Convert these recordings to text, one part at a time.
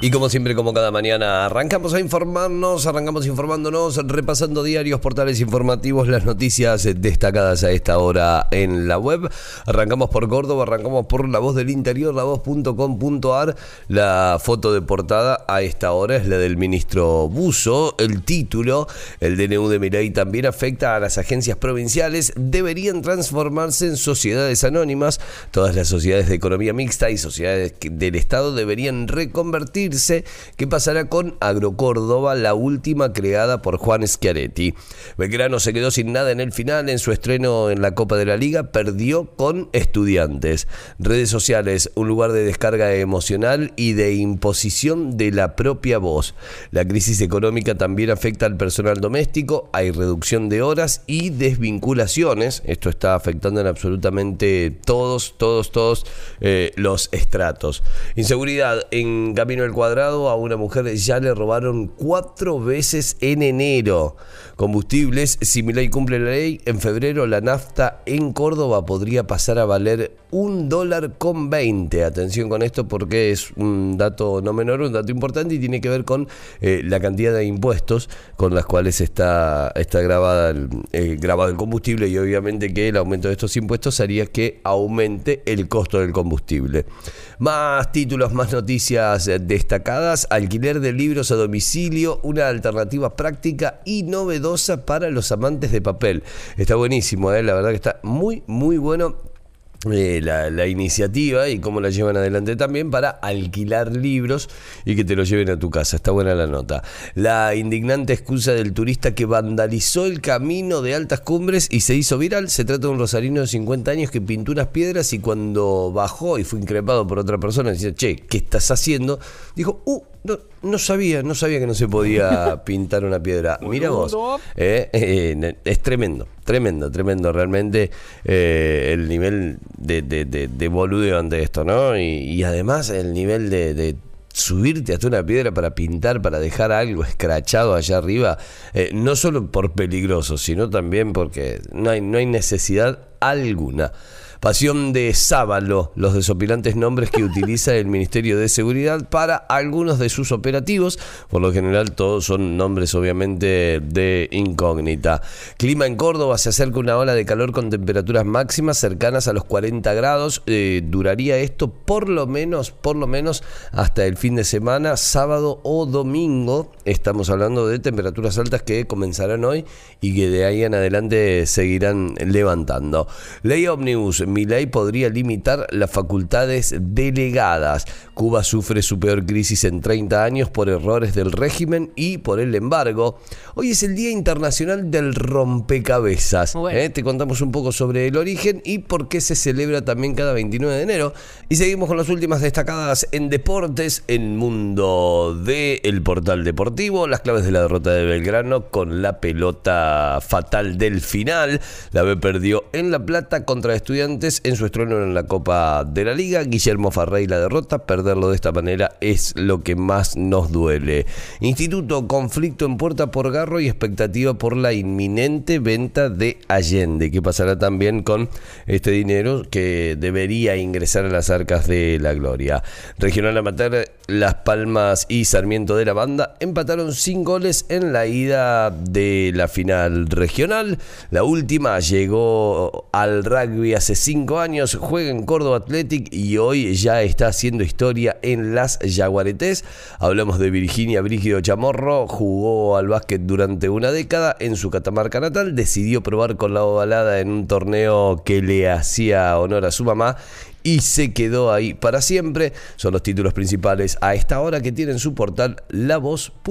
Y como siempre, como cada mañana, arrancamos a informarnos, arrancamos informándonos, repasando diarios, portales informativos, las noticias destacadas a esta hora en la web. Arrancamos por Córdoba, arrancamos por La Voz del Interior, lavoz.com.ar. La foto de portada a esta hora es la del ministro Buzo. El título, el DNU de Mirai también afecta a las agencias provinciales. Deberían transformarse en sociedades anónimas. Todas las sociedades de economía mixta y sociedades del Estado deberían reconvertir qué pasará con Agrocórdoba, la última creada por Juan Schiaretti. Belgrano se quedó sin nada en el final, en su estreno en la Copa de la Liga, perdió con estudiantes. Redes sociales, un lugar de descarga emocional y de imposición de la propia voz. La crisis económica también afecta al personal doméstico, hay reducción de horas y desvinculaciones. Esto está afectando en absolutamente todos, todos, todos eh, los estratos. Inseguridad en Camino del cuadrado a una mujer ya le robaron cuatro veces en enero. Combustibles, si mi ley cumple la ley, en febrero la nafta en Córdoba podría pasar a valer un dólar con 20. Atención con esto porque es un dato no menor, un dato importante y tiene que ver con eh, la cantidad de impuestos con las cuales está, está grabada el, eh, grabado el combustible y obviamente que el aumento de estos impuestos haría que aumente el costo del combustible. Más títulos, más noticias destacadas, alquiler de libros a domicilio, una alternativa práctica y novedosa para los amantes de papel. Está buenísimo, ¿eh? la verdad que está muy, muy bueno eh, la, iniciativa y cómo la llevan adelante también para alquilar libros y que te los lleven a tu casa. Está buena la nota. La indignante excusa del turista que vandalizó el camino de altas cumbres y se hizo viral. Se trata de un rosarino de 50 años que pintó unas piedras y cuando bajó y fue increpado por otra persona, dice, che, ¿qué estás haciendo? Dijo, uh, no, sabía, no sabía que no se podía pintar una piedra. Mira vos, eh, eh, es tremendo, tremendo, tremendo realmente eh, el nivel de, de, de, boludeo ante esto, ¿no? Y, además el nivel de, subirte hasta una piedra para pintar, para dejar algo escrachado allá arriba, no solo por peligroso, sino también porque no hay, no hay necesidad alguna. Pasión de Sábalo, los desopilantes nombres que utiliza el Ministerio de Seguridad para algunos de sus operativos. Por lo general, todos son nombres, obviamente, de incógnita. Clima en Córdoba, se acerca una ola de calor con temperaturas máximas cercanas a los 40 grados. Eh, duraría esto por lo menos, por lo menos, hasta el fin de semana, sábado o domingo. Estamos hablando de temperaturas altas que comenzarán hoy y que de ahí en adelante seguirán levantando. Ley Omnibus ley podría limitar las facultades delegadas. Cuba sufre su peor crisis en 30 años por errores del régimen y por el embargo. Hoy es el Día Internacional del Rompecabezas. ¿eh? Te contamos un poco sobre el origen y por qué se celebra también cada 29 de enero. Y seguimos con las últimas destacadas en deportes, en mundo de el portal deportivo, las claves de la derrota de Belgrano con la pelota fatal del final. La B perdió en La Plata contra Estudiantes en su estreno en la Copa de la Liga. Guillermo Farrey la derrota. Perderlo de esta manera es lo que más nos duele. Instituto, conflicto en puerta por Garro y expectativa por la inminente venta de Allende. ¿Qué pasará también con este dinero que debería ingresar a las arcas de la gloria? Regional Amateur, Las Palmas y Sarmiento de la Banda empataron sin goles en la ida de la final regional. La última llegó al rugby hace cinco años, juega en Córdoba Athletic y hoy ya está haciendo historia en las Jaguaretes. Hablamos de Virginia Brígido Chamorro, jugó al básquet durante una década en su Catamarca natal, decidió probar con la ovalada en un torneo que le hacía honor a su mamá y se quedó ahí para siempre. Son los títulos principales a esta hora que tienen su portal lavoz.com.ar.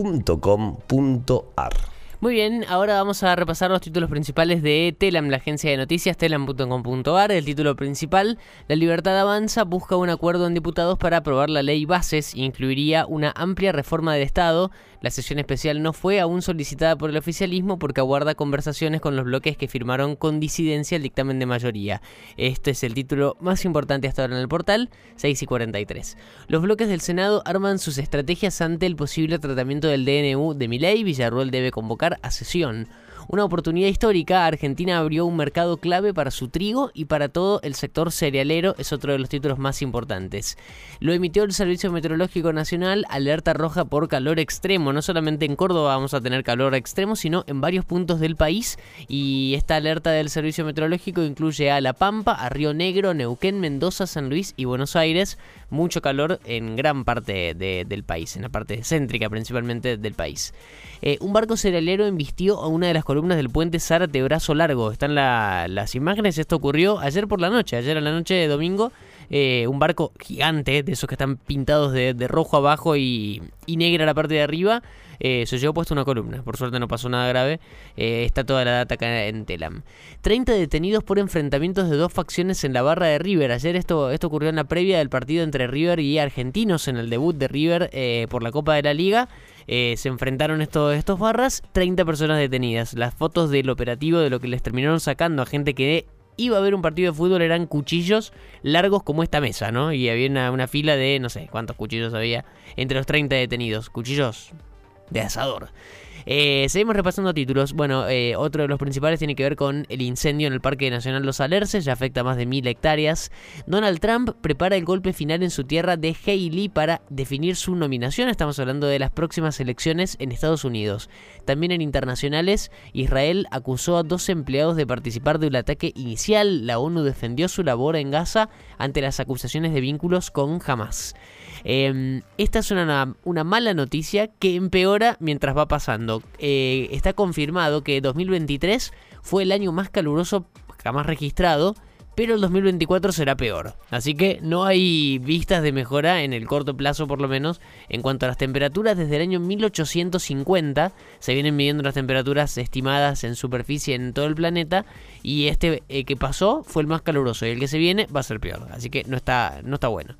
Muy bien, ahora vamos a repasar los títulos principales de Telam, la agencia de noticias, telam.com.ar. El título principal, La libertad avanza, busca un acuerdo en diputados para aprobar la ley bases, incluiría una amplia reforma del Estado. La sesión especial no fue aún solicitada por el oficialismo porque aguarda conversaciones con los bloques que firmaron con disidencia el dictamen de mayoría. Este es el título más importante hasta ahora en el portal, 6 y 43. Los bloques del Senado arman sus estrategias ante el posible tratamiento del DNU de Miley. Villarruel debe convocar a sesión. Una oportunidad histórica, Argentina abrió un mercado clave para su trigo y para todo el sector cerealero, es otro de los títulos más importantes. Lo emitió el Servicio Meteorológico Nacional, alerta roja por calor extremo. No solamente en Córdoba vamos a tener calor extremo, sino en varios puntos del país. Y esta alerta del Servicio Meteorológico incluye a La Pampa, a Río Negro, Neuquén, Mendoza, San Luis y Buenos Aires. Mucho calor en gran parte del país, en la parte céntrica principalmente del país. Eh, un barco cerealero embistió a una de las columnas del puente Zárate Brazo Largo. Están las imágenes, esto ocurrió ayer por la noche, ayer a la noche de domingo. Eh, un barco gigante, de esos que están pintados de, rojo abajo y, y, negra la parte de arriba, eh, se llevó puesto una columna. Por suerte no pasó nada grave. está toda la data acá en Telam. 30 detenidos por enfrentamientos de dos facciones en la barra de River. Ayer esto, esto ocurrió en la previa del partido entre River y Argentinos en el debut de River por la Copa de la Liga. Eh, se enfrentaron estos, estos barras, 30 personas detenidas. Las fotos del operativo de lo que les terminaron sacando a gente que iba a ver un partido de fútbol eran cuchillos largos como esta mesa, ¿no? Y había una, una fila de, no sé cuántos cuchillos había entre los 30 detenidos. Cuchillos de asador. Eh, seguimos repasando títulos. Bueno, eh, otro de los principales tiene que ver con el incendio en el Parque Nacional Los Alerces, ya afecta a más de mil hectáreas. Donald Trump prepara el golpe final en su tierra de Haley para definir su nominación. Estamos hablando de las próximas elecciones en Estados Unidos. También en internacionales, Israel acusó a dos empleados de participar de un ataque inicial. La ONU defendió su labor en Gaza ante las acusaciones de vínculos con Hamas. Em, esta es una, una, mala noticia que empeora mientras va pasando. Eh, está confirmado que 2023 fue el año más caluroso jamás registrado pero el 2024 será peor. Así que no hay vistas de mejora en el corto plazo por lo menos en cuanto a las temperaturas desde el año 1850. Se vienen midiendo las temperaturas estimadas en superficie en todo el planeta y este eh, que pasó fue el más caluroso y el que se viene va a ser peor. Así que no está, no está bueno.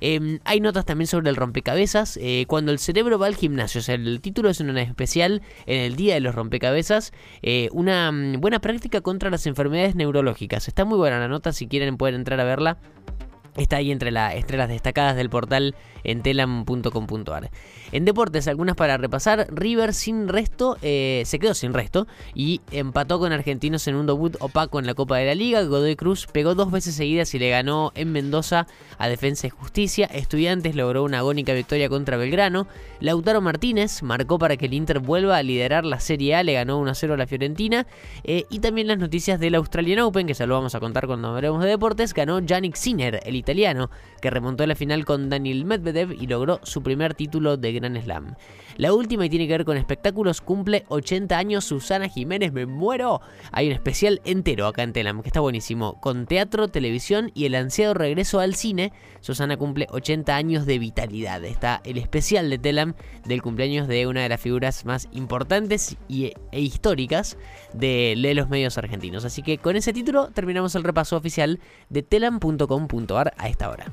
Em, hay notas también sobre el rompecabezas. Eh, cuando el cerebro va al gimnasio, el título es una especial en el día de los rompecabezas. Eh, una mm, buena práctica contra las enfermedades neurológicas. Está muy buena la nota, si quieren pueden entrar a verla. Está ahí entre, las destacadas del portal en telam.com.ar. En deportes, algunas para repasar. River sin resto, eh, se quedó sin resto y empató con Argentinos en un debut opaco en la Copa de la Liga. Godoy Cruz pegó dos veces seguidas y le ganó en Mendoza a Defensa y Justicia. Estudiantes logró una agónica victoria contra Belgrano. Lautaro Martínez marcó para que el Inter vuelva a liderar la Serie A, le ganó 1-0 a la Fiorentina. Eh, y también las noticias del Australian Open, que ya lo vamos a contar cuando hablemos de deportes, ganó Yannick Sinner, el italiano, que remontó la final con Daniel Medvedev y logró su primer título de Grand Slam. La última y tiene que ver con espectáculos, cumple 80 años Susana Jiménez, me muero. Hay un especial entero acá en Telam, que está buenísimo, con teatro, televisión y el ansiado regreso al cine. Susana cumple 80 años de vitalidad. Está el especial de Telam del cumpleaños de una de las figuras más importantes y, e históricas de, de los medios argentinos. Así que con ese título terminamos el repaso oficial de telam.com.ar a esta hora.